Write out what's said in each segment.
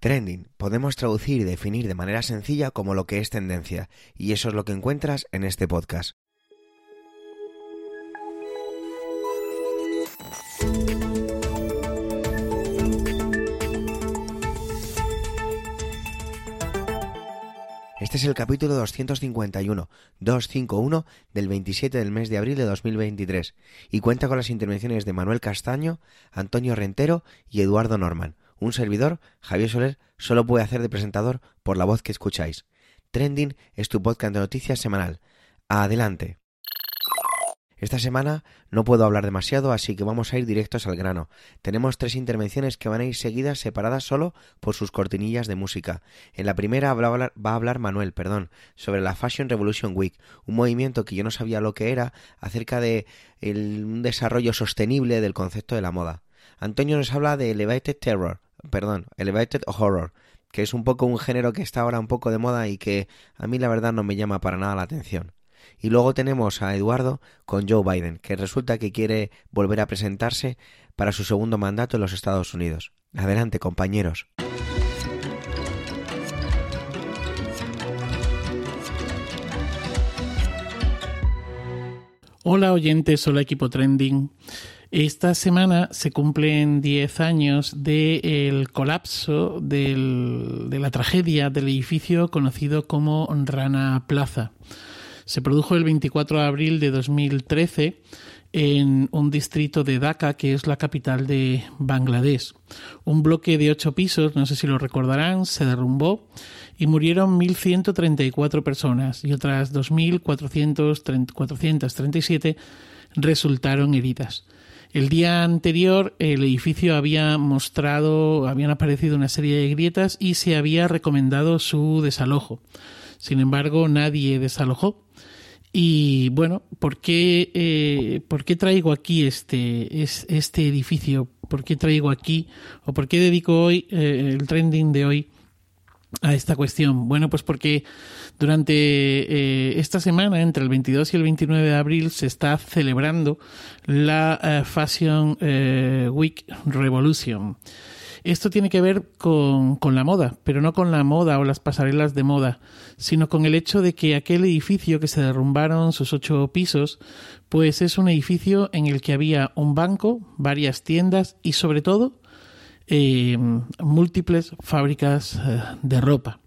Trending podemos traducir y definir de manera sencilla como lo que es tendencia, y eso es lo que encuentras en este podcast. Este es el capítulo 251, 251 del 27 del mes de abril de 2023 y cuenta con las intervenciones de Manuel Castaño, Antonio Rentero y Eduardo Norman. Un servidor, Javier Soler, solo puede hacer de presentador por la voz que escucháis. Trending es tu podcast de noticias semanal. Adelante. Esta semana no puedo hablar demasiado, así que vamos a ir directos al grano. Tenemos tres intervenciones que van a ir seguidas separadas solo por sus cortinillas de música. En la primera va a hablar Manuel, perdón, sobre la Fashion Revolution Week, un movimiento que yo no sabía lo que era acerca de un desarrollo sostenible del concepto de la moda. Antonio nos habla de Elevated Terror, perdón, Elevated Horror, que es un poco un género que está ahora un poco de moda y que a mí la verdad no me llama para nada la atención. Y luego tenemos a Eduardo con Joe Biden, que resulta que quiere volver a presentarse para su segundo mandato en los Estados Unidos. Adelante, compañeros. Hola oyentes, hola equipo trending. Esta semana se cumplen 10 años del colapso de la tragedia del edificio conocido como Rana Plaza. Se produjo el 24 de abril de 2013 en un distrito de Dhaka, que es la capital de Bangladesh. Un bloque de ocho pisos, no sé si lo recordarán, se derrumbó y murieron 1.134 personas y otras 2.437 resultaron heridas. El día anterior el edificio había mostrado, habían aparecido una serie de grietas y se había recomendado su desalojo. Sin embargo, nadie desalojó. Y bueno, ¿por qué, eh, ¿por qué traigo aquí este, este edificio? ¿Por qué traigo aquí o por qué dedico hoy eh, el trending de hoy a esta cuestión? Bueno, pues porque durante eh, esta semana, entre el 22 y el 29 de abril, se está celebrando la eh, Fashion eh, Week Revolution. Esto tiene que ver con, con, la moda, pero no con la moda o las pasarelas de moda, sino con el hecho de que aquel edificio que se derrumbaron, sus ocho pisos, pues es un edificio en el que había un banco, varias tiendas y sobre todo eh, múltiples fábricas eh, de ropa.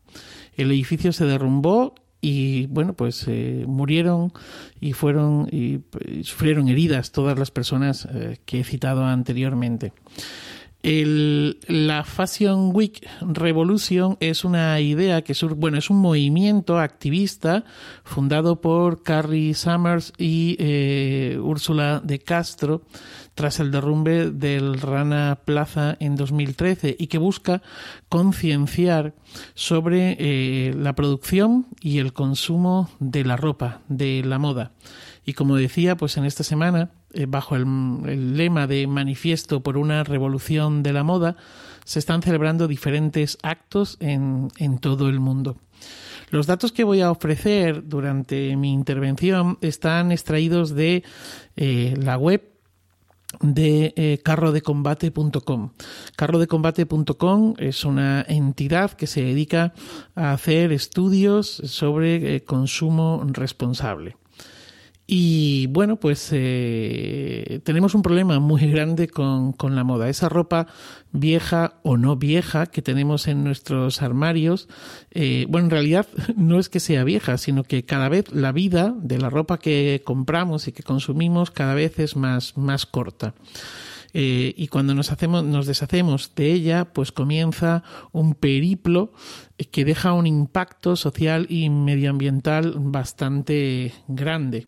El edificio se derrumbó y bueno pues eh, murieron y fueron y, sufrieron heridas todas las personas que he citado anteriormente. La Fashion Week Revolution es una idea que sur, bueno, es un movimiento activista fundado por Carrie Summers y eh, Úrsula de Castro tras el derrumbe del Rana Plaza en 2013 y que busca concienciar sobre eh, la producción y el consumo de la ropa, de la moda. Y como decía, pues en esta semana eh, bajo el, lema de Manifiesto por una revolución de la moda, se están celebrando diferentes actos en, todo el mundo. Los datos que voy a ofrecer durante mi intervención están extraídos de eh, la web de eh, carrodecombate.com. Carrodecombate.com es una entidad que se dedica a hacer estudios sobre consumo responsable. Y bueno, pues eh, tenemos un problema muy grande con, con, la moda. Esa ropa vieja o no vieja que tenemos en nuestros armarios, eh, bueno, en realidad no es que sea vieja, sino que cada vez la vida de la ropa que compramos y que consumimos cada vez es más, más corta. Eh, y cuando nos hacemos, nos deshacemos de ella, pues comienza un periplo que deja un impacto social y medioambiental bastante grande.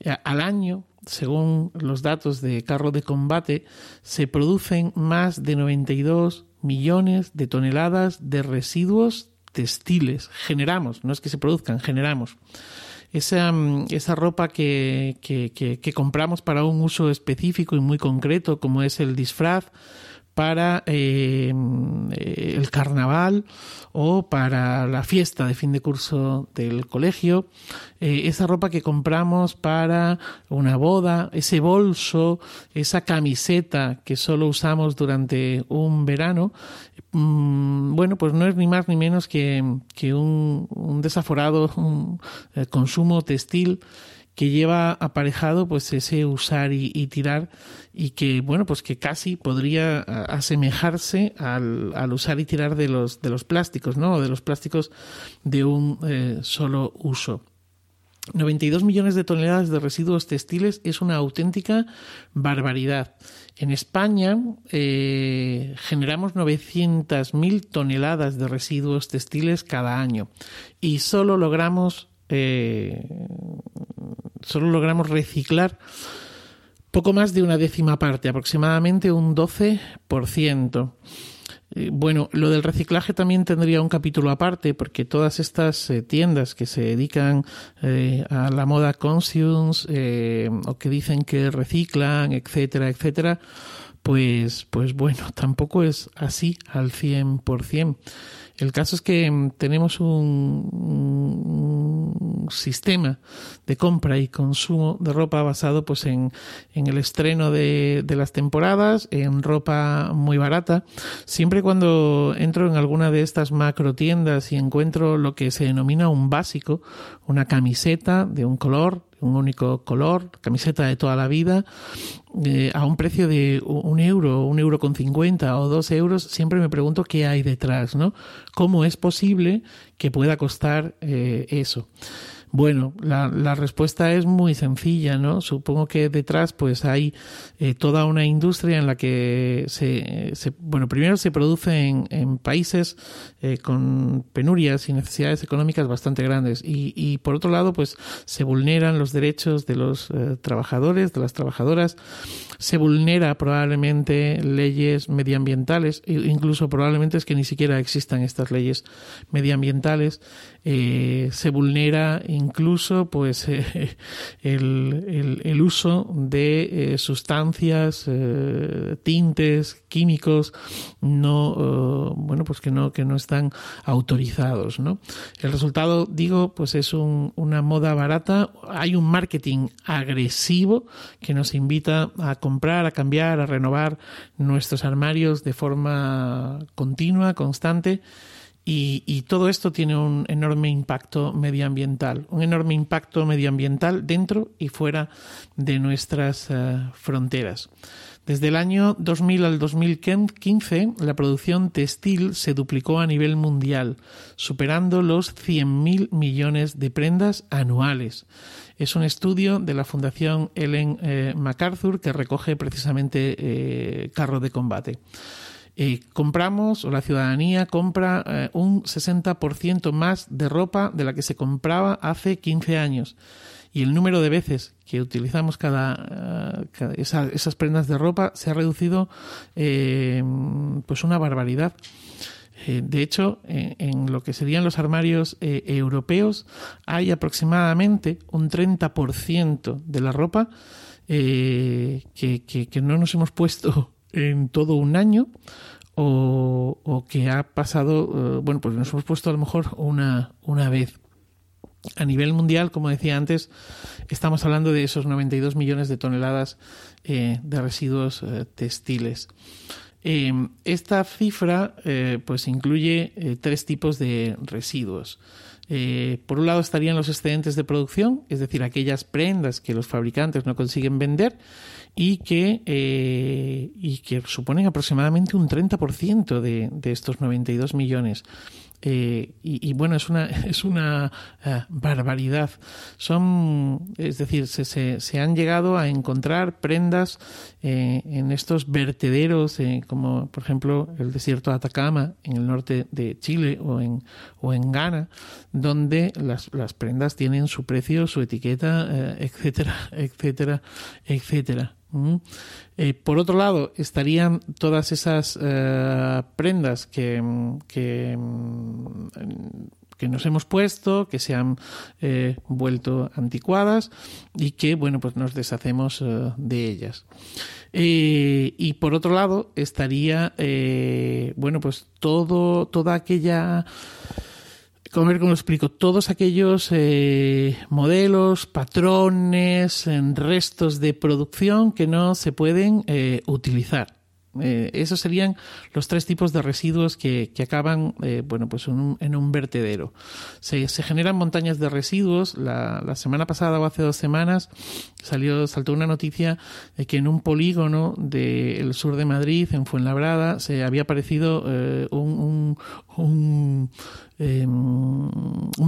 Eh, al año, según los datos de carro de combate, se producen más de 92 millones de toneladas de residuos textiles. Generamos, no es que se produzcan, generamos esa, mm, esa ropa que, que, compramos para un uso específico y muy concreto, como es el disfraz, para eh, el carnaval o para la fiesta de fin de curso del colegio, eh, esa ropa que compramos para una boda, ese bolso, esa camiseta que solo usamos durante un verano, mm, bueno, pues no es ni más ni menos que, un, desaforado eh, consumo textil que lleva aparejado pues ese usar y, tirar y que bueno pues que casi podría asemejarse al, al, usar y tirar de los de los plásticos no de los plásticos de un eh, solo uso 92 millones de toneladas de residuos textiles es una auténtica barbaridad. En España eh, generamos 900.000 toneladas de residuos textiles cada año y solo logramos eh, solo logramos reciclar poco más de una décima parte, aproximadamente un 12%. Eh, bueno, lo del reciclaje también tendría un capítulo aparte, porque todas estas eh, tiendas que se dedican eh, a la moda consumes o que dicen que reciclan, etcétera, etcétera, pues, pues bueno, tampoco es así al 100%. El caso es que mm, tenemos un, sistema de compra y consumo de ropa basado pues en, el estreno de, las temporadas, en ropa muy barata. Siempre cuando entro en alguna de estas macro tiendas y encuentro lo que se denomina un básico, una camiseta de un color, un único color, camiseta de toda la vida, eh, a un precio de un euro, un euro con cincuenta o dos euros, siempre me pregunto qué hay detrás, ¿no? ¿Cómo es posible que pueda costar eh, eso? Bueno, la, respuesta es muy sencilla, ¿no? Supongo que detrás pues hay eh, toda una industria en la que se, bueno, primero se produce en, países eh, con penurias y necesidades económicas bastante grandes. Y, y, por otro lado pues se vulneran los derechos de los eh, trabajadores, de las trabajadoras, se vulnera probablemente leyes medioambientales, incluso probablemente es que ni siquiera existan estas leyes medioambientales, eh, se vulnera incluso pues eh, el, el, uso de eh, sustancias, tintes, químicos no bueno pues que no que no están autorizados, ¿no? El resultado digo pues es un, una moda barata, hay un marketing agresivo que nos invita a comprar, a cambiar, a renovar nuestros armarios de forma continua, constante. Y, todo esto tiene un enorme impacto medioambiental, un enorme impacto medioambiental dentro y fuera de nuestras eh, fronteras. Desde el año 2000 al 2015, la producción textil se duplicó a nivel mundial, superando los 100.000 millones de prendas anuales. Es un estudio de la Fundación Ellen eh, MacArthur que recoge precisamente eh, carro de combate. Eh, compramos, o la ciudadanía compra un 60% más de ropa de la que se compraba hace 15 años y el número de veces que utilizamos cada, eh, esas prendas de ropa se ha reducido eh, pues una barbaridad. Eh, de hecho, en lo que serían los armarios europeos hay aproximadamente un 30% de la ropa que, no nos hemos puesto en todo un año o, o que ha pasado, bueno, pues nos hemos puesto a lo mejor una, una vez. A nivel mundial, como decía antes, estamos hablando de esos 92 millones de toneladas eh, de residuos eh, textiles. Eh, esta cifra pues incluye tres tipos de residuos. Por un lado estarían los excedentes de producción, es decir, aquellas prendas que los fabricantes no consiguen vender y que, y que suponen aproximadamente un 30% de, de estos 92 millones. Eh, y, bueno, es una, es una eh, barbaridad. Son, es decir, se, se, han llegado a encontrar prendas eh, en estos vertederos, como por ejemplo el desierto de Atacama, en el norte de Chile o en, o en Ghana, donde las, las prendas tienen su precio, su etiqueta, etcétera, etcétera, etcétera. Eh, por otro lado, estarían todas esas eh, prendas que, que nos hemos puesto, que se han eh, vuelto anticuadas y que, bueno, pues nos deshacemos de ellas. Y por otro lado estaría, bueno, pues todo, toda aquella como ver cómo lo explico, todos aquellos modelos, patrones, restos de producción que no se pueden utilizar. Eh, esos serían los tres tipos de residuos que, acaban eh, bueno, pues en un, vertedero. Se, generan montañas de residuos. La, semana pasada o hace dos semanas salió, saltó una noticia de que en un polígono del sur de Madrid, en Fuenlabrada, se había aparecido eh, un, un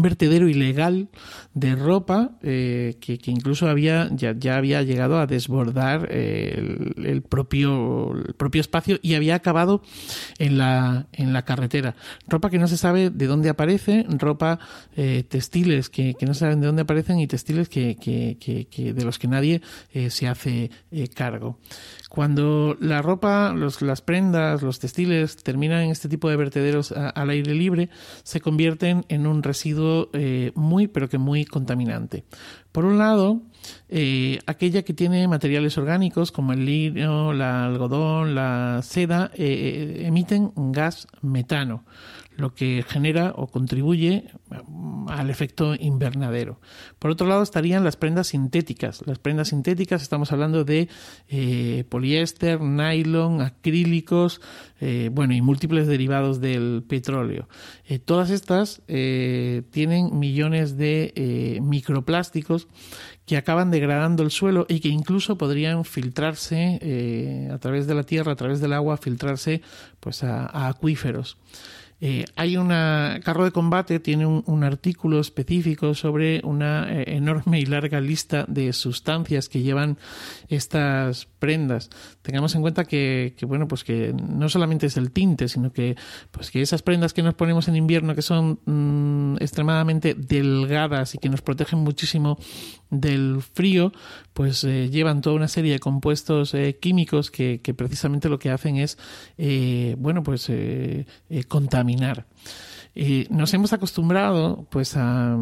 vertedero ilegal de ropa eh, que, incluso había ya, había llegado a desbordar eh, el, propio, el propio espacio y había acabado en la, en la carretera. Ropa que no se sabe de dónde aparece, ropa eh, textiles que, no saben de dónde aparecen y textiles que de los que nadie se hace cargo. Cuando la ropa, los, las prendas, los textiles terminan en este tipo de vertederos al aire libre, se convierten en un residuo eh, muy, pero que muy contaminante. Por un lado, eh, aquella que tiene materiales orgánicos como el lino, la algodón, la seda, eh, emiten gas metano lo que genera o contribuye mm, al efecto invernadero. Por otro lado estarían las prendas sintéticas. Las prendas sintéticas estamos hablando de eh, poliéster, nylon, acrílicos, eh, bueno, y múltiples derivados del petróleo. Eh, todas estas tienen millones de microplásticos que acaban degradando el suelo y que incluso podrían filtrarse a través de la tierra, a través del agua, filtrarse pues a acuíferos. Eh, hay una. Carro de Combate tiene un, artículo específico sobre una eh, enorme y larga lista de sustancias que llevan estas prendas. Tengamos en cuenta que, bueno, pues que no solamente es el tinte, sino que, pues que esas prendas que nos ponemos en invierno, que son mm, extremadamente delgadas y que nos protegen muchísimo del frío, pues eh, llevan toda una serie de compuestos químicos que, precisamente lo que hacen es, bueno, pues contaminar nos hemos acostumbrado pues a,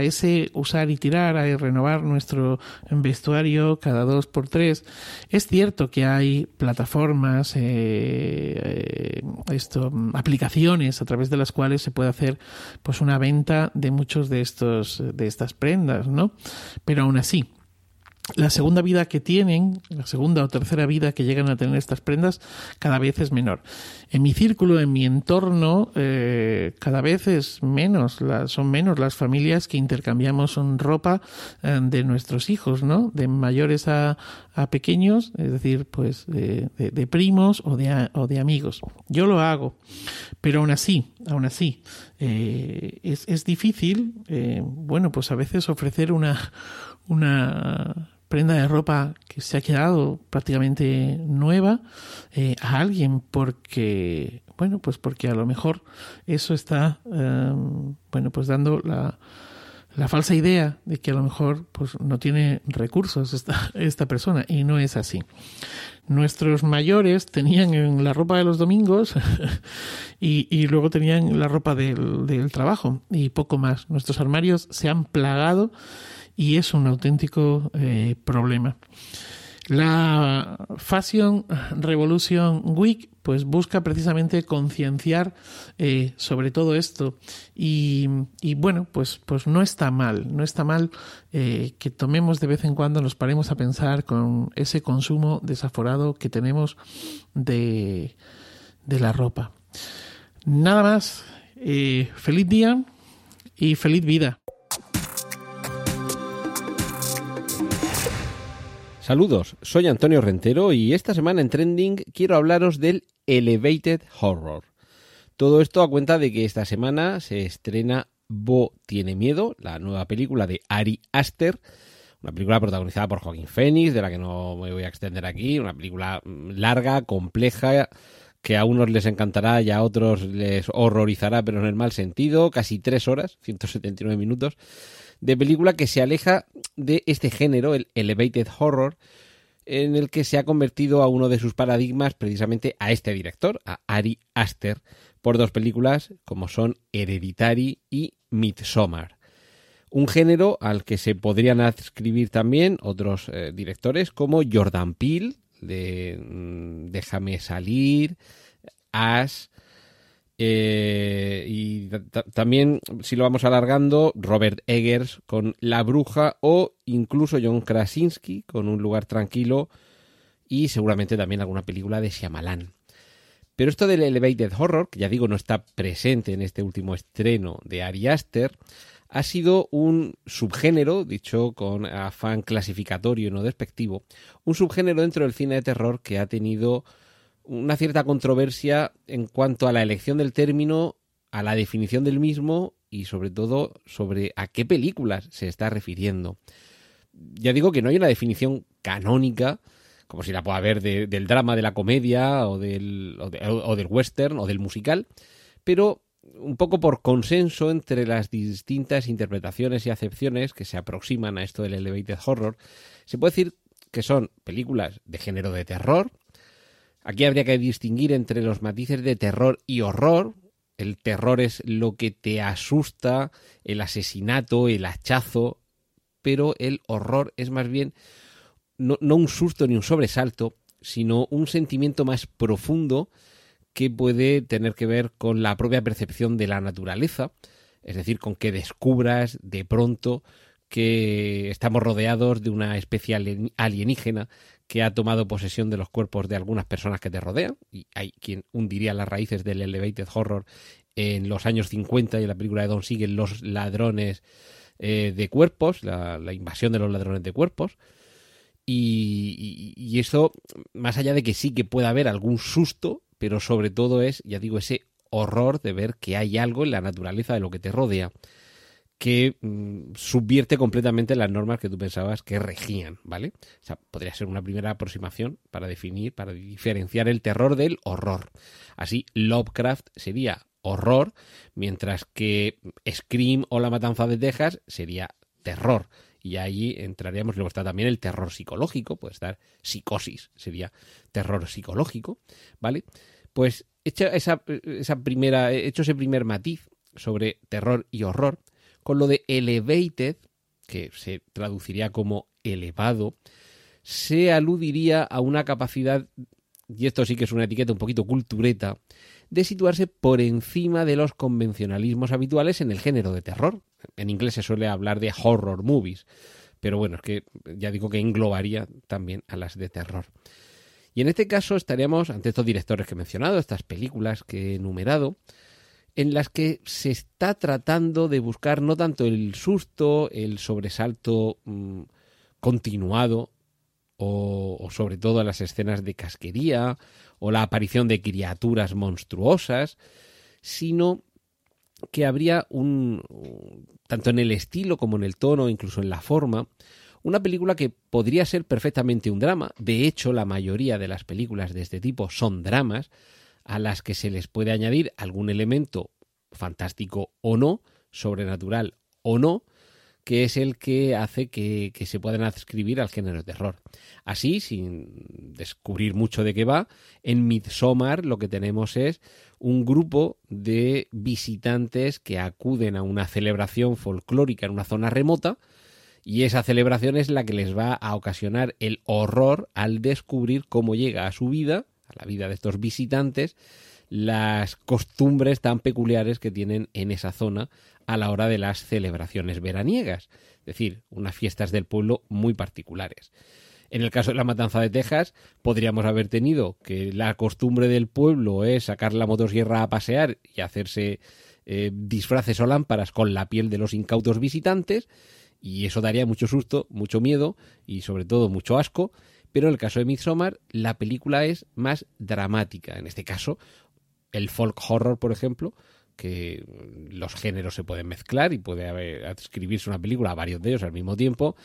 ese usar y tirar, a renovar nuestro vestuario cada dos por tres. Es cierto que hay plataformas, eh, eh, esto, aplicaciones a través de las cuales se puede hacer pues una venta de muchos de estos de estas prendas, ¿no? Pero aún así, la segunda vida que tienen, la segunda o tercera vida que llegan a tener estas prendas, cada vez es menor. En mi círculo, en mi entorno, eh, cada vez es menos, son menos las familias que intercambiamos ropa eh, de nuestros hijos, ¿no? De mayores a, pequeños, es decir, pues de, primos o de, o de amigos. Yo lo hago, pero aún así, aún así, eh, es, es, difícil, bueno, pues a veces ofrecer una, una prenda de ropa que se ha quedado prácticamente nueva eh, a alguien porque bueno pues porque a lo mejor eso está em, bueno pues dando la, la falsa idea de que a lo mejor pues no tiene recursos esta, esta persona y no es así. Nuestros mayores tenían la ropa de los domingos y, luego tenían la ropa del trabajo y poco más. Nuestros armarios se han plagado y es un auténtico eh, problema. La Fashion Revolution Week pues busca precisamente concienciar eh, sobre todo esto. Y, bueno pues pues no está mal no está mal eh, que tomemos de vez en cuando nos paremos a pensar con ese consumo desaforado que tenemos de, de la ropa. Nada más feliz día y feliz vida Saludos, soy Antonio Rentero y esta semana en Trending quiero hablaros del Elevated Horror. Todo esto a cuenta de que esta semana se estrena Bo tiene miedo, la nueva película de Ari Aster, una película protagonizada por Joaquín Phoenix, de la que no me voy a extender aquí, una película larga, compleja, que a unos les encantará y a otros les horrorizará, pero en el mal sentido, casi tres horas, 179 minutos de película que se aleja de este género, el elevated horror, en el que se ha convertido a uno de sus paradigmas precisamente a este director, a Ari Aster, por dos películas como son Hereditary y Midsommar. Un género al que se podrían adscribir también otros eh, directores como Jordan Peele, de mm, Déjame salir, Ash, eh, y también, si lo vamos alargando, Robert Eggers con La Bruja o incluso John Krasinski con Un lugar tranquilo y seguramente también alguna película de Shyamalan. Pero esto del elevated horror, que ya digo no está presente en este último estreno de Ari Aster, ha sido un subgénero, dicho con afán clasificatorio y no despectivo, un subgénero dentro del cine de terror que ha tenido una cierta controversia en cuanto a la elección del término, a la definición del mismo y sobre todo sobre a qué películas se está refiriendo. Ya digo que no hay una definición canónica, como si la pueda haber del drama, de la comedia o del, o del western o del musical, pero un poco por consenso entre las distintas interpretaciones y acepciones que se aproximan a esto del elevated horror, se puede decir que son películas de género de terror, Aquí habría que distinguir entre los matices de terror y horror. El terror es lo que te asusta, el asesinato, el hachazo, pero el horror es más bien no, un susto ni un sobresalto, sino un sentimiento más profundo que puede tener que ver con la propia percepción de la naturaleza, es decir, con que descubras de pronto que estamos rodeados de una especie alienígena que ha tomado posesión de los cuerpos de algunas personas que te rodean, y hay quien hundiría las raíces del elevated horror en los años 50 y en la película de Don siguen los ladrones eh, de cuerpos, la, invasión de los ladrones de cuerpos. Y, y, eso, más allá de que sí que pueda haber algún susto, pero sobre todo es, ya digo, ese horror de ver que hay algo en la naturaleza de lo que te rodea que mm, subvierte completamente las normas que tú pensabas que regían, ¿vale? O sea, podría ser una primera aproximación para definir, para diferenciar el terror del horror. Así, Lovecraft sería horror, mientras que Scream o La Matanza de Texas sería terror. Y ahí entraríamos, luego está también el terror psicológico, puede estar psicosis, sería terror psicológico, ¿vale? Pues hecho esa, esa primera, hecho ese primer matiz sobre terror y horror, con lo de elevated, que se traduciría como elevado, se aludiría a una capacidad, y esto sí que es una etiqueta un poquito cultureta, de situarse por encima de los convencionalismos habituales en el género de terror. En inglés se suele hablar de horror movies, pero bueno, es que ya digo que englobaría también a las de terror. Y en este caso estaríamos ante estos directores que he mencionado, estas películas que he enumerado, en las que se está tratando de buscar no tanto el susto, el sobresalto mm, continuado, o, sobre todo las escenas de casquería, o la aparición de criaturas monstruosas, sino que habría un, tanto en el estilo como en el tono, incluso en la forma, una película que podría ser perfectamente un drama. De hecho, la mayoría de las películas de este tipo son dramas, a las que se les puede añadir algún elemento fantástico o no, sobrenatural o no, que es el que hace que, se puedan adscribir al género de terror. Así, sin descubrir mucho de qué va, en Midsommar lo que tenemos es un grupo de visitantes que acuden a una celebración folclórica en una zona remota, y esa celebración es la que les va a ocasionar el horror al descubrir cómo llega a su vida la vida de estos visitantes, las costumbres tan peculiares que tienen en esa zona a la hora de las celebraciones veraniegas, es decir, unas fiestas del pueblo muy particulares. En el caso de la matanza de Texas, podríamos haber tenido que la costumbre del pueblo es sacar la motosierra a pasear y hacerse eh, disfraces o lámparas con la piel de los incautos visitantes, y eso daría mucho susto, mucho miedo y sobre todo mucho asco, pero en el caso de Midsommar, la película es más dramática. En este caso, el folk horror, por ejemplo, que los géneros se pueden mezclar y puede adscribirse una película a varios de ellos al mismo tiempo,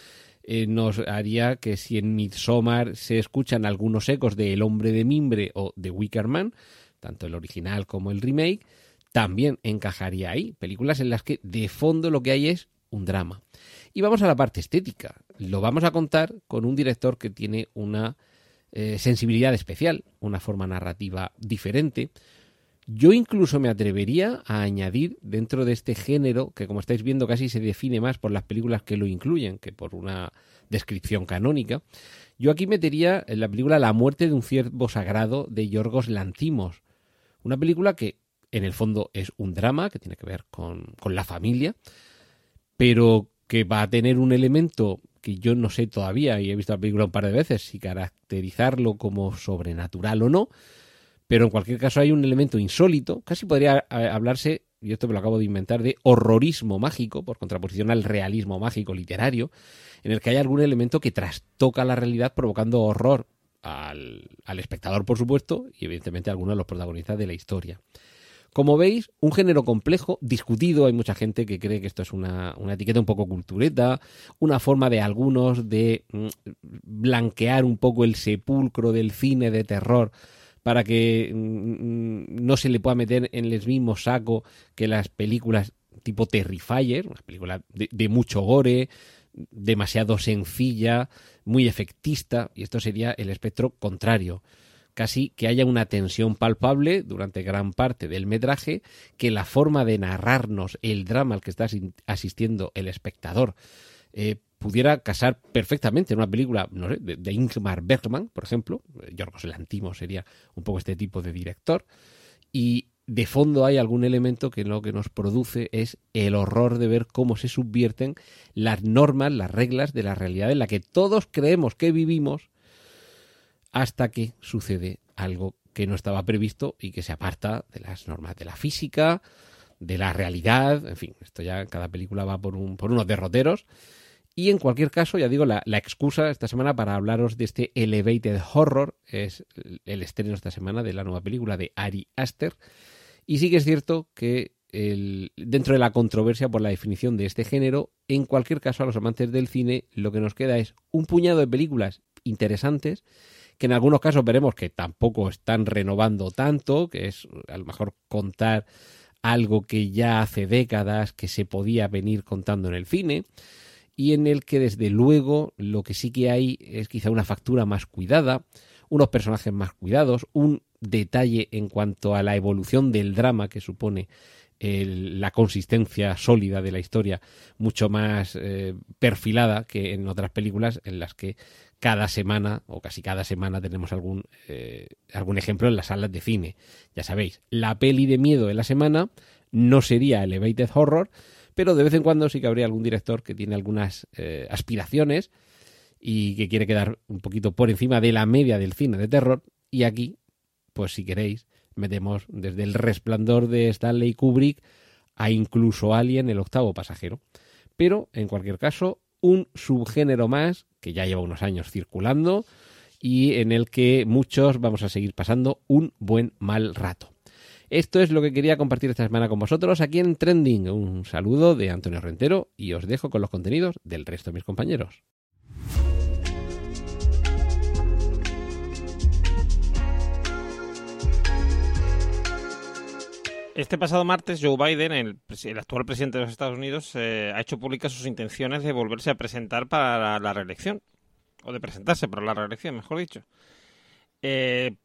eh, nos haría que si en Midsommar se escuchan algunos ecos de El hombre de mimbre o de Wicker Man, tanto el original como el remake, también encajaría ahí. Películas en las que de fondo lo que hay es un drama. Y vamos a la parte estética. Lo vamos a contar con un director que tiene una eh, sensibilidad especial, una forma narrativa diferente, Yo incluso me atrevería a añadir dentro de este género, que como estáis viendo casi se define más por las películas que lo incluyen que por una descripción canónica, yo aquí metería en la película La muerte de un ciervo sagrado de Yorgos Lantimos. Una película que en el fondo es un drama que tiene que ver con, con la familia, pero que va a tener un elemento que yo no sé todavía, y he visto la película un par de veces, si caracterizarlo como sobrenatural o no, pero en cualquier caso hay un elemento insólito, casi podría eh, hablarse, y esto me lo acabo de inventar, de horrorismo mágico, por contraposición al realismo mágico literario, en el que hay algún elemento que trastoca la realidad provocando horror al, al espectador, por supuesto, y evidentemente a algunos de los protagonistas de la historia. Como veis, un género complejo, discutido, hay mucha gente que cree que esto es una, una etiqueta un poco cultureta, una forma de algunos de mm, blanquear un poco el sepulcro del cine de terror para que mm, no se le pueda meter en el mismo saco que las películas tipo Terrifier, una película de, de mucho gore, demasiado sencilla, muy efectista, y esto sería el espectro contrario casi que haya una tensión palpable durante gran parte del metraje, que la forma de narrarnos el drama al que está asistiendo el espectador eh, pudiera casar perfectamente en una película no sé, de, Ingmar Bergman, por ejemplo, Yorgos Lantimos sería un poco este tipo de director, y de fondo hay algún elemento que lo que nos produce es el horror de ver cómo se subvierten las normas, las reglas de la realidad en la que todos creemos que vivimos hasta que sucede algo que no estaba previsto y que se aparta de las normas de la física, de la realidad, en fin, esto ya cada película va por, un, por unos derroteros. Y en cualquier caso, ya digo, la, excusa esta semana para hablaros de este Elevated Horror es el estreno esta semana de la nueva película de Ari Aster. Y sí que es cierto que dentro de la controversia por la definición de este género, en cualquier caso a los amantes del cine lo que nos queda es un puñado de películas interesantes que en algunos casos veremos que tampoco están renovando tanto, que es a lo mejor contar algo que ya hace décadas que se podía venir contando en el cine, y en el que desde luego lo que sí que hay es quizá una factura más cuidada, unos personajes más cuidados, un detalle en cuanto a la evolución del drama que supone la consistencia sólida de la historia mucho más eh, perfilada que en otras películas en las que cada semana o casi cada semana tenemos algún, eh, algún ejemplo en las salas de cine. Ya sabéis, la peli de miedo de la semana no sería Elevated Horror, pero de vez en cuando sí que habría algún director que tiene algunas eh, aspiraciones y que quiere quedar un poquito por encima de la media del cine de terror. Y aquí, pues si queréis, metemos desde el resplandor de Stanley Kubrick a incluso Alien, el octavo pasajero. Pero, en cualquier caso, un subgénero más que ya lleva unos años circulando y en el que muchos vamos a seguir pasando un buen mal rato. Esto es lo que quería compartir esta semana con vosotros aquí en Trending. Un saludo de Antonio Rentero y os dejo con los contenidos del resto de mis compañeros. Este pasado martes, Joe Biden, el, actual presidente de los Estados Unidos, eh, ha hecho públicas sus intenciones de volverse a presentar para la, reelección. O de presentarse para la reelección, mejor dicho. Eh,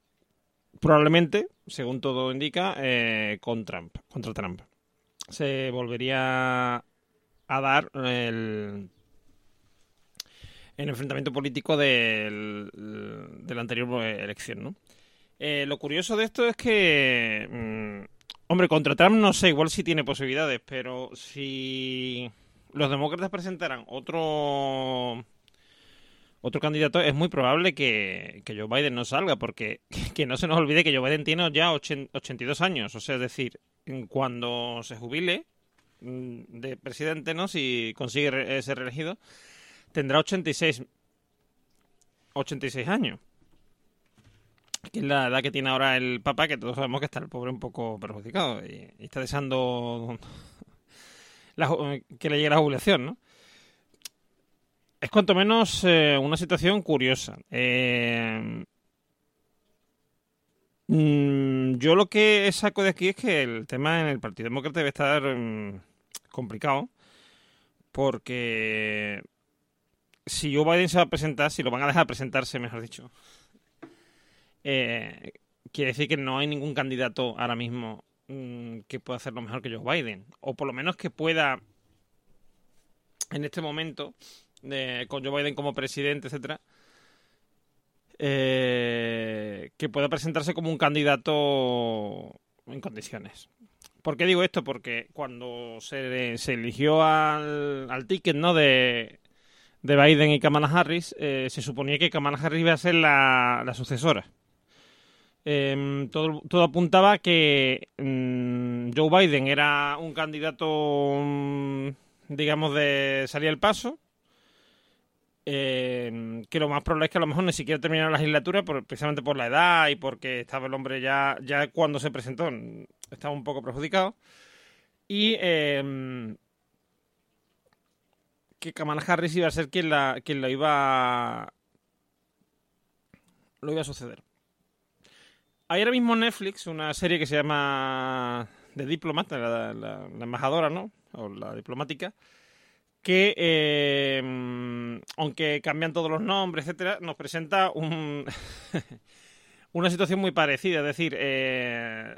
probablemente, según todo indica, eh, con Trump, contra Trump. Se volvería a dar el, el enfrentamiento político de la anterior elección, ¿no? lo curioso de esto es que mm, Hombre, contra Trump no sé, igual sí tiene posibilidades, pero si los demócratas presentaran otro otro candidato, es muy probable que, que Joe Biden no salga, porque que no se nos olvide que Joe Biden tiene ya 82 años, o sea, es decir, cuando se jubile mm, de presidente, ¿no? Si consigue ser reelegido, tendrá 86 86 años que es la edad que tiene ahora el papá, que todos sabemos que está el pobre un poco perjudicado y, está deseando que le llegue la jubilación, ¿no? Es cuanto menos eh, una situación curiosa. Eh, mm, yo lo que saco de aquí es que el tema en el Partido Demócrata debe estar mm, complicado porque si Joe Biden se va a presentar, si lo van a dejar presentarse, mejor dicho, eh, quiere decir que no hay ningún candidato ahora mismo mm, que pueda hacerlo mejor que Joe Biden. O por lo menos que pueda, en este momento, con Joe Biden como presidente, etcétera, eh, que pueda presentarse como un candidato en condiciones. ¿Por qué digo esto? Porque cuando se, eligió al, ticket ¿no? de, Biden y Kamala Harris, eh, se suponía que Kamala Harris iba a ser la, sucesora. Em, todo, apuntaba que mm, Joe Biden era un candidato, mm, digamos, de salir al paso eh, que lo más probable es que a lo mejor ni siquiera terminara la legislatura precisamente por la edad y porque estaba el hombre ya, cuando se presentó estaba un poco perjudicado. Y em, que Kamala Harris iba a ser quien, la, quien lo iba lo iba a suceder. Hay ahora mismo Netflix una serie que se llama The Diplomat, la, embajadora, ¿no? O la diplomática, que, eh, aunque cambian todos los nombres, etcétera, nos presenta un una situación muy parecida. Es decir, eh,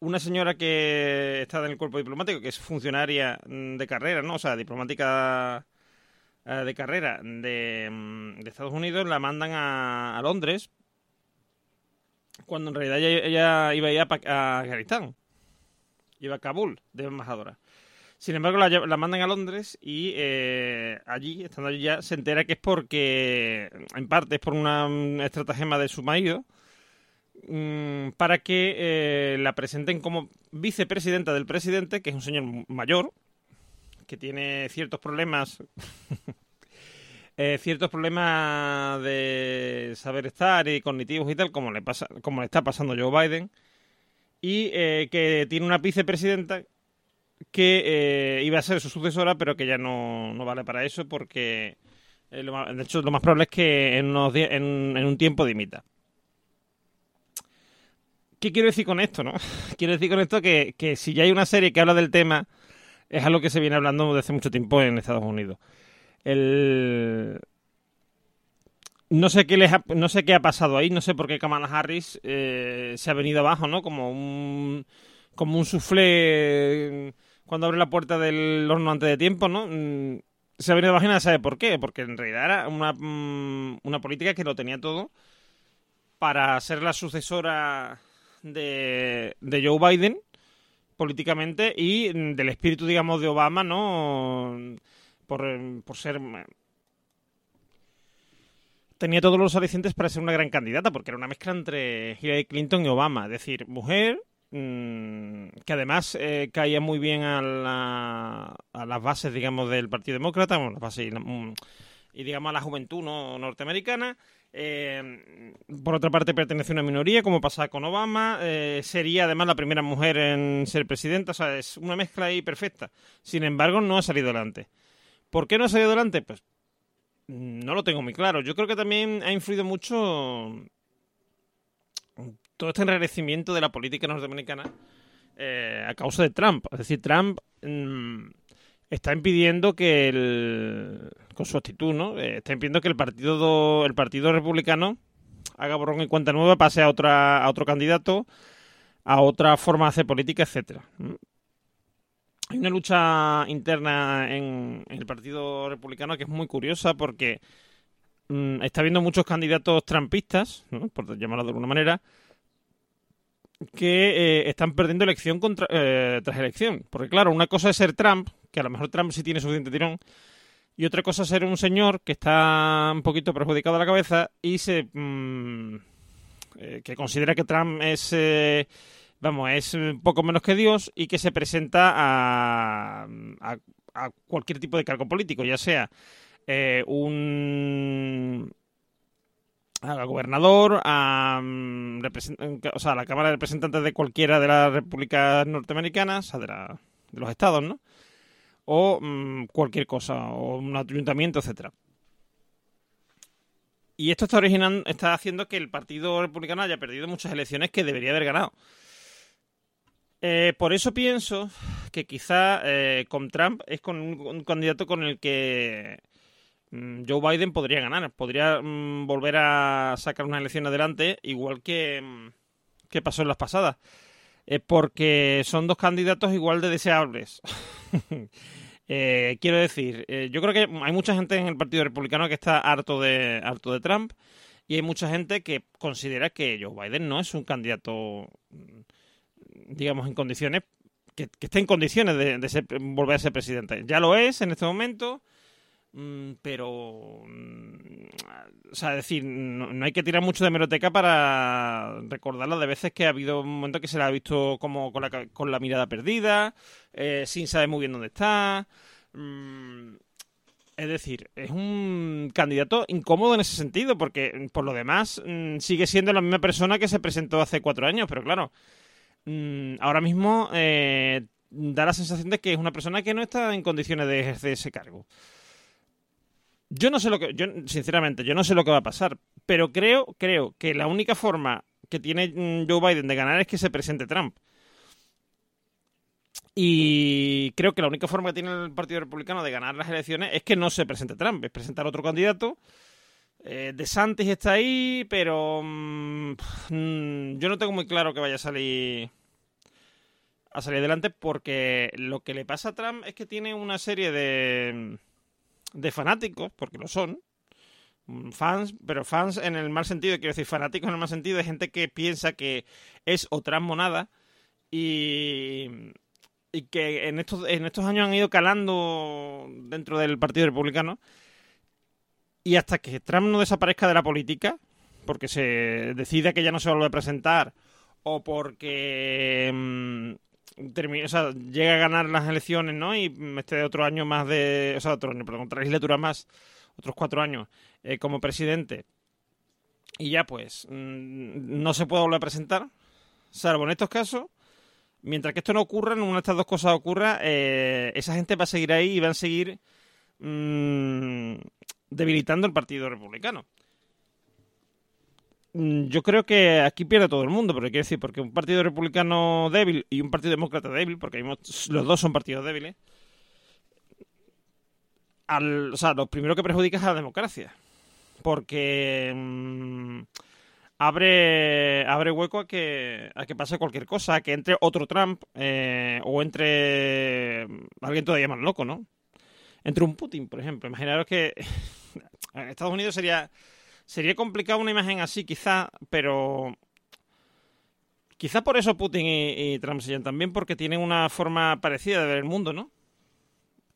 una señora que está en el cuerpo diplomático, que es funcionaria de carrera, ¿no? O sea, diplomática eh, de carrera de, de, Estados Unidos, la mandan a, Londres, cuando en realidad ella, iba a ir Afganistán. Iba a Kabul, de embajadora. Sin embargo, la, mandan a Londres y eh, allí, estando allí ya, se entera que es porque, en parte, es por una mm, estratagema de su marido, mm, para que eh, la presenten como vicepresidenta del presidente, que es un señor mayor, que tiene ciertos problemas, eh, ciertos problemas de saber estar y cognitivos y tal, como le, pasa, como le está pasando Joe Biden, y que tiene una vicepresidenta que eh, iba a ser su sucesora, pero que ya no, vale para eso porque, eh, de hecho, lo más probable es que en, unos en, un tiempo dimita. ¿Qué quiero decir con esto, no? Quiero decir con esto que, que si ya hay una serie que habla del tema, es algo que se viene hablando desde hace mucho tiempo en Estados Unidos. El... No sé qué les ha, no sé qué ha pasado ahí, no sé por qué Kamala Harris eh, se ha venido abajo, ¿no? Como un como un soufflé cuando abre la puerta del horno antes de tiempo, ¿no? Mm, se ha venido a imaginar, ¿sabe por qué? Porque en realidad era una, mm, una política que lo tenía todo para ser la sucesora de, de Joe Biden políticamente y del espíritu, digamos, de Obama, ¿no? Por, por ser... Tenía todos los alicientes para ser una gran candidata, porque era una mezcla entre Hillary Clinton y Obama. Es decir, mujer, Mm, que además eh, caía muy bien a, a, las bases, digamos, del Partido Demócrata, las bases mm, y, digamos a la juventud norteamericana. Eh, por otra parte, pertenece a una minoría, como pasa con Obama. Eh, sería además la primera mujer en ser presidenta. O sea, es una mezcla ahí perfecta. Sin embargo, no ha salido adelante. ¿Por qué no ha salido adelante? Pues no lo tengo muy claro. Yo creo que también ha influido mucho todo este enrarecimiento de la política norteamericana eh, a causa de Trump. Es decir, Trump mm, está impidiendo que el con su actitud, ¿no? Eh, está impidiendo que el partido el partido republicano haga borrón y cuenta nueva, pase a otra a otro candidato, a otra forma de hacer política, etcétera. Hay una lucha interna en, el partido republicano que es muy curiosa porque mm, está habiendo muchos candidatos trampistas, por llamarlo de alguna manera, que eh, están perdiendo elección contra, eh, tras elección. Porque claro, una cosa es ser Trump, que a lo mejor Trump sí tiene suficiente tirón, y otra cosa es ser un señor que está un poquito perjudicado a la cabeza y se mm, eh, que considera que Trump es vamos es poco menos que Dios y que se presenta a, cualquier tipo de cargo político, ya sea un al gobernador, a, mm, o sea, a la Cámara de Representantes de cualquiera de las repúblicas norteamericanas, o de, de los estados, ¿no? O mm, cualquier cosa, o un ayuntamiento, etcétera. Y esto está originando, está haciendo que el Partido Republicano haya perdido muchas elecciones que debería haber ganado. Eh, por eso pienso que quizá eh, con Trump es con un, candidato con el que mm, Joe Biden podría ganar, podría mm, volver a sacar una elección adelante, igual que, mm, que pasó en las pasadas. Eh, porque son dos candidatos igual de deseables. Eh, quiero decir, yo creo que hay mucha gente en el Partido Republicano que está harto de, harto de Trump y hay mucha gente que considera que Joe Biden no es un candidato, digamos, en condiciones, que, esté en condiciones de, de volver a ser presidente. Ya lo es en este momento Mm, pero, mm, o sea, es decir, no, hay que tirar mucho de meroteca para recordar las de veces que ha habido un momento que se la ha visto como con la, con la mirada perdida, eh, sin saber muy bien dónde está. Mm, es decir, es un candidato incómodo en ese sentido, porque por lo demás sigue siendo la misma persona que se presentó hace cuatro años, pero claro, ahora mismo eh, da la sensación de que es una persona que no está en condiciones de ejercer ese cargo. Yo no sé lo que, yo sinceramente, yo no sé lo que va a pasar, pero creo, creo que la única forma que tiene mm, Joe Biden de ganar es que se presente Trump. Y creo que la única forma que tiene el Partido Republicano de ganar las elecciones es que no se presente Trump, es presentar otro candidato. Eh, de Santis está ahí, pero mm, mm, yo no tengo muy claro que vaya a salir a salir adelante porque lo que le pasa a Trump es que tiene una serie de de fanáticos, porque lo son, mm, fans, pero fans en el mal sentido, quiero decir, fanáticos en el mal sentido de gente que piensa que es otra monada y, y que en estos, en estos años han ido calando dentro del Partido Republicano y hasta que Trump no desaparezca de la política, porque se decide que ya no se vuelve a presentar o porque mm, sea, llega a ganar las elecciones, ¿no? Y este otro año más de, o sea, otro año, perdón, otra legislatura más, otros cuatro años eh, como presidente. Y ya pues, mm, no se puede volver a presentar, salvo en estos casos. Mientras que esto no ocurra, en una de estas dos cosas ocurra, eh, esa gente va a seguir ahí y van a seguir mm, debilitando el Partido Republicano. Mm, yo creo que aquí pierde todo el mundo, pero quiero decir, porque un partido republicano débil y un partido demócrata débil, porque los dos son partidos débiles, al, o sea, lo primero que perjudica es a la democracia. Porque mm, abre, abre hueco a que, a que pase cualquier cosa, a que entre otro Trump eh, o entre alguien todavía más loco, ¿no? Entre un Putin, por ejemplo. Imaginaros que en Estados Unidos sería Sería complicado una imagen así, quizá, pero Quizá por eso Putin y, Trump se también, porque tienen una forma parecida de ver el mundo, ¿no?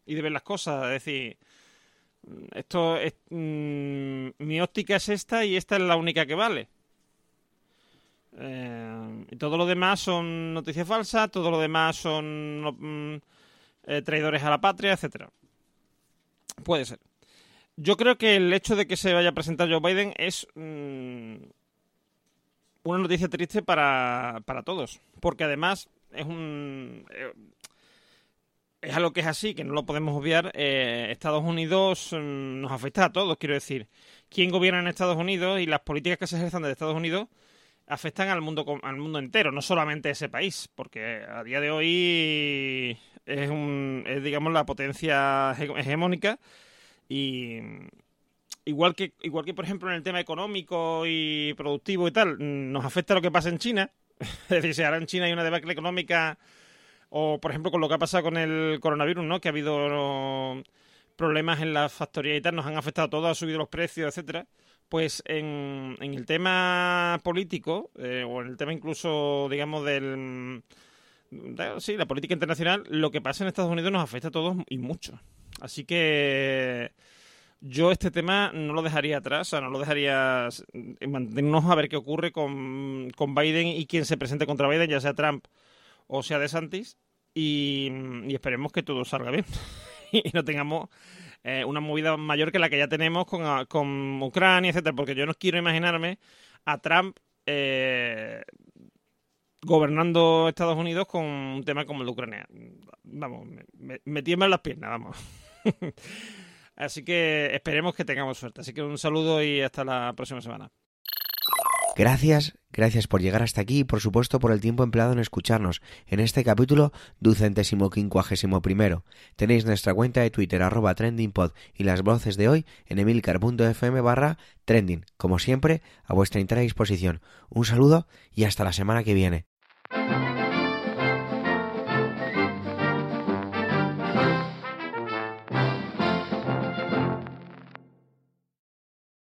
Y de ver las cosas. Es decir, esto es, mm, mi óptica es esta y esta es la única que vale. Eh, y todo lo demás son noticias falsas, todo lo demás son mm, eh, traidores a la patria, etcétera. Puede ser. Yo creo que el hecho de que se vaya a presentar Joe Biden es mm, una noticia triste para, para, todos, porque además es un... Eh, es algo que es así, que no lo podemos obviar. Eh, Estados Unidos mm, nos afecta a todos, quiero decir. ¿Quién gobierna en Estados Unidos y las políticas que se ejerzan desde Estados Unidos afectan al mundo, al mundo entero, no solamente a ese país? Porque a día de hoy es, un, es digamos, la potencia hegemónica y igual que, igual que por ejemplo en el tema económico y productivo y tal, nos afecta lo que pasa en China. es decir, si ahora en China hay una debacle económica, o por ejemplo con lo que ha pasado con el coronavirus, ¿no? Que ha habido problemas en la factoría y tal, nos han afectado a todos, ha subido los precios, etcétera. Pues en, en el tema político, eh, o en el tema incluso, digamos, del sí, la política internacional, lo que pasa en Estados Unidos nos afecta a todos y mucho. Así que yo este tema no lo dejaría atrás, o sea, no lo dejaría mantenernos a ver qué ocurre con, Biden y quien se presente contra Biden, ya sea Trump o sea DeSantis, y, y esperemos que todo salga bien y no tengamos eh, una movida mayor que la que ya tenemos con, con Ucrania, etcétera, porque yo no quiero imaginarme a Trump eh, gobernando Estados Unidos con un tema como el de Ucrania. Vamos, me, me tiemblan las piernas, vamos. Así que esperemos que tengamos suerte. Así que un saludo y hasta la próxima semana. Gracias, gracias por llegar hasta aquí y por supuesto por el tiempo empleado en escucharnos en este capítulo ducentésimo quincuagésimo primero. Tenéis nuestra cuenta de Twitter arroba trendingpod y las voces de hoy en emilcar.fm barra trending. Como siempre, a vuestra entera disposición. Un saludo y hasta la semana que viene. Thank you.